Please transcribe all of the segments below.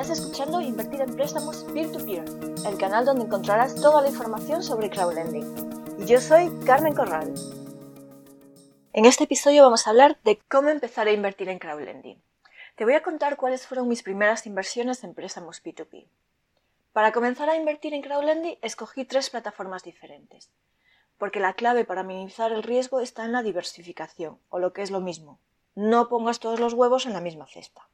Estás escuchando Invertir en Préstamos Peer-to-Peer, el canal donde encontrarás toda la información sobre crowdlending. Y yo soy Carmen Corral. En este episodio vamos a hablar de cómo empezar a invertir en crowdlending. Te voy a contar cuáles fueron mis primeras inversiones en préstamos P2P. Para comenzar a invertir en crowdlending escogí tres plataformas diferentes, porque la clave para minimizar el riesgo está en la diversificación, o lo que es lo mismo, no pongas todos los huevos en la misma cesta.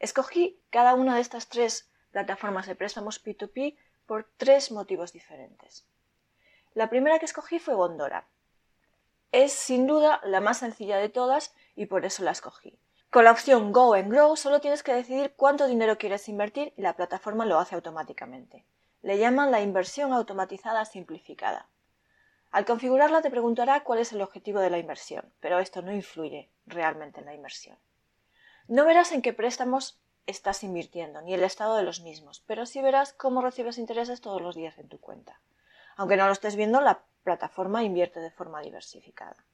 Escogí cada una de estas tres plataformas de préstamos P2P por tres motivos diferentes. La primera que escogí fue Bondora. Es sin duda la más sencilla de todas y por eso la escogí. Con la opción Go and Grow solo tienes que decidir cuánto dinero quieres invertir y la plataforma lo hace automáticamente. Le llaman la inversión automatizada simplificada. Al configurarla te preguntará cuál es el objetivo de la inversión, pero esto no influye realmente en la inversión. No verás en qué préstamos estás invirtiendo, ni el estado de los mismos, pero sí verás cómo recibes intereses todos los días en tu cuenta. Aunque no lo estés viendo, la plataforma invierte de forma diversificada.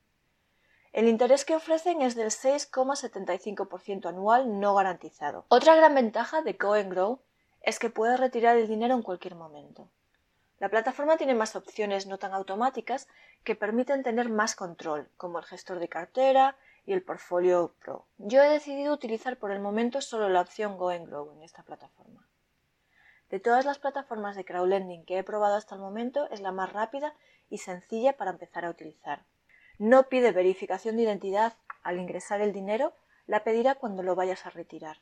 El interés que ofrecen es del 6,75% anual no garantizado. Otra gran ventaja de Go Grow es que puedes retirar el dinero en cualquier momento. La plataforma tiene más opciones no tan automáticas que permiten tener más control, como el gestor de cartera, y el portfolio Pro. Yo he decidido utilizar por el momento solo la opción Go and Grow en esta plataforma. De todas las plataformas de crowdlending que he probado hasta el momento, es la más rápida y sencilla para empezar a utilizar. No pide verificación de identidad al ingresar el dinero, la pedirá cuando lo vayas a retirar.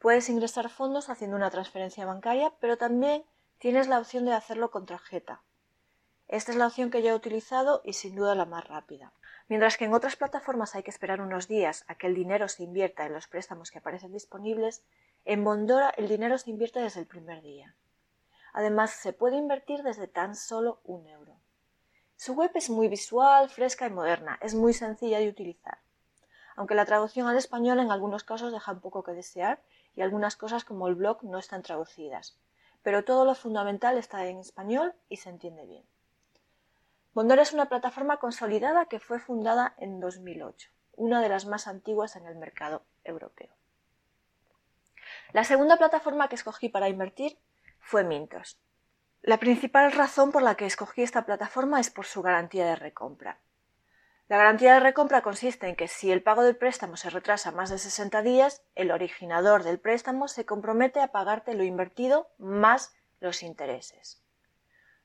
Puedes ingresar fondos haciendo una transferencia bancaria, pero también tienes la opción de hacerlo con tarjeta. Esta es la opción que yo he utilizado y sin duda la más rápida. Mientras que en otras plataformas hay que esperar unos días a que el dinero se invierta en los préstamos que aparecen disponibles, en Bondora el dinero se invierte desde el primer día. Además, se puede invertir desde tan solo un euro. Su web es muy visual, fresca y moderna, es muy sencilla de utilizar. Aunque la traducción al español en algunos casos deja un poco que desear y algunas cosas como el blog no están traducidas, pero todo lo fundamental está en español y se entiende bien. Bondora es una plataforma consolidada que fue fundada en 2008, una de las más antiguas en el mercado europeo. La segunda plataforma que escogí para invertir fue Mintos. La principal razón por la que escogí esta plataforma es por su garantía de recompra. La garantía de recompra consiste en que si el pago del préstamo se retrasa más de 60 días, el originador del préstamo se compromete a pagarte lo invertido más los intereses.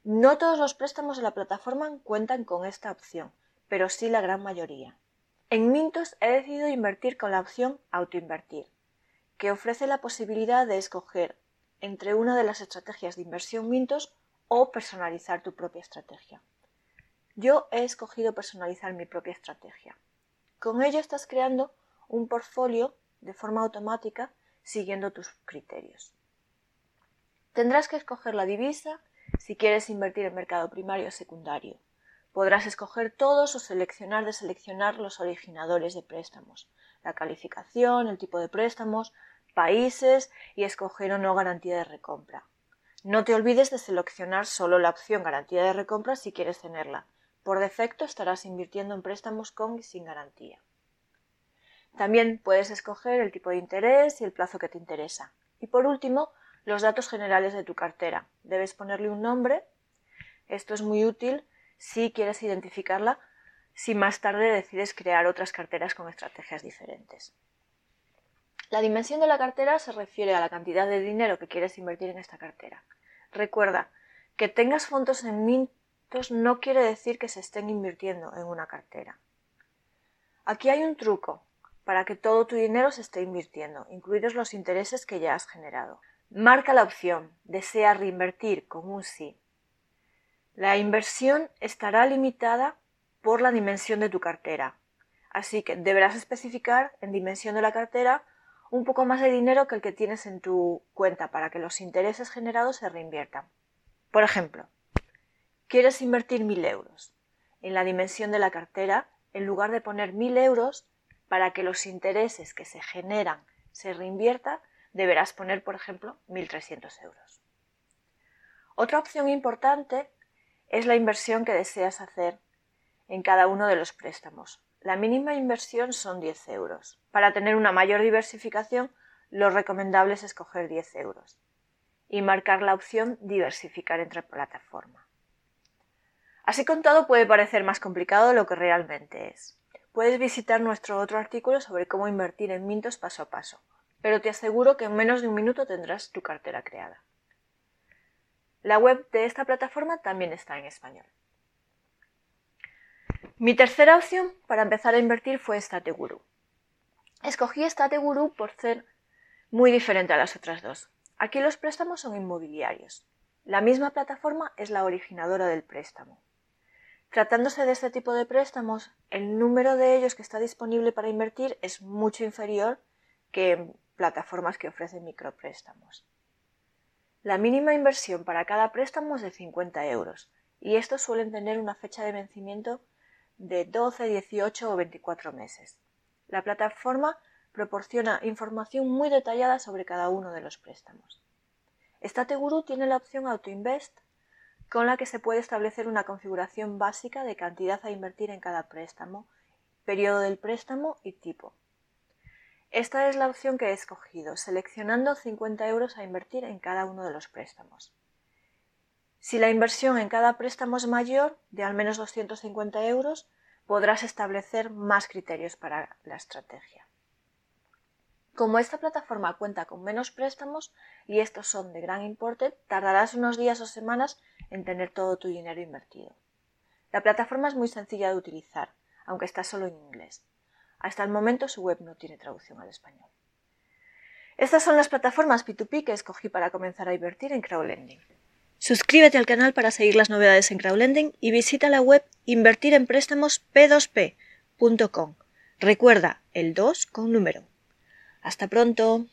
No todos los préstamos de la plataforma cuentan con esta opción, pero sí la gran mayoría. En Mintos he decidido invertir con la opción Autoinvertir, que ofrece la posibilidad de escoger entre una de las estrategias de inversión Mintos o personalizar tu propia estrategia. Yo he escogido personalizar mi propia estrategia. Con ello estás creando un portfolio de forma automática siguiendo tus criterios. Tendrás que escoger la divisa, si quieres invertir en mercado primario o secundario. Podrás escoger todos o seleccionar de seleccionar los originadores de préstamos, la calificación, el tipo de préstamos, países y escoger o no garantía de recompra. No te olvides de seleccionar solo la opción garantía de recompra si quieres tenerla. Por defecto estarás invirtiendo en préstamos con y sin garantía. También puedes escoger el tipo de interés y el plazo que te interesa. Y por último, los datos generales de tu cartera. Debes ponerle un nombre. Esto es muy útil si quieres identificarla si más tarde decides crear otras carteras con estrategias diferentes. La dimensión de la cartera se refiere a la cantidad de dinero que quieres invertir en esta cartera. Recuerda, que tengas fondos en Mintos no quiere decir que se estén invirtiendo en una cartera. Aquí hay un truco para que todo tu dinero se esté invirtiendo, incluidos los intereses que ya has generado. Marca la opción Desea reinvertir con un sí. La inversión estará limitada por la dimensión de tu cartera, así que deberás especificar en dimensión de la cartera un poco más de dinero que el que tienes en tu cuenta para que los intereses generados se reinviertan. Por ejemplo, quieres invertir mil euros. En la dimensión de la cartera, en lugar de poner mil euros, para que los intereses que se generan se reinviertan, deberás poner, por ejemplo, 1.300 euros. Otra opción importante es la inversión que deseas hacer en cada uno de los préstamos. La mínima inversión son 10 euros. Para tener una mayor diversificación, lo recomendable es escoger 10 euros y marcar la opción diversificar entre plataforma. Así con todo puede parecer más complicado de lo que realmente es. Puedes visitar nuestro otro artículo sobre cómo invertir en Mintos paso a paso, pero te aseguro que en menos de un minuto tendrás tu cartera creada. La web de esta plataforma también está en español. Mi tercera opción para empezar a invertir fue Stateguru. Escogí Stateguru por ser muy diferente a las otras dos. Aquí los préstamos son inmobiliarios. La misma plataforma es la originadora del préstamo. Tratándose de este tipo de préstamos, el número de ellos que está disponible para invertir es mucho inferior que plataformas que ofrecen micropréstamos. La mínima inversión para cada préstamo es de 50 euros y estos suelen tener una fecha de vencimiento de 12, 18 o 24 meses. La plataforma proporciona información muy detallada sobre cada uno de los préstamos. Stateguru tiene la opción AutoInvest con la que se puede establecer una configuración básica de cantidad a invertir en cada préstamo, periodo del préstamo y tipo. Esta es la opción que he escogido, seleccionando 50 euros a invertir en cada uno de los préstamos. Si la inversión en cada préstamo es mayor, de al menos 250 euros, podrás establecer más criterios para la estrategia. Como esta plataforma cuenta con menos préstamos y estos son de gran importe, tardarás unos días o semanas en tener todo tu dinero invertido. La plataforma es muy sencilla de utilizar, aunque está solo en inglés. Hasta el momento su web no tiene traducción al español. Estas son las plataformas P2P que escogí para comenzar a invertir en crowdlending. Suscríbete al canal para seguir las novedades en crowdlending y visita la web invertirempréstamosp2p.com. Recuerda, el 2 con número. Hasta pronto.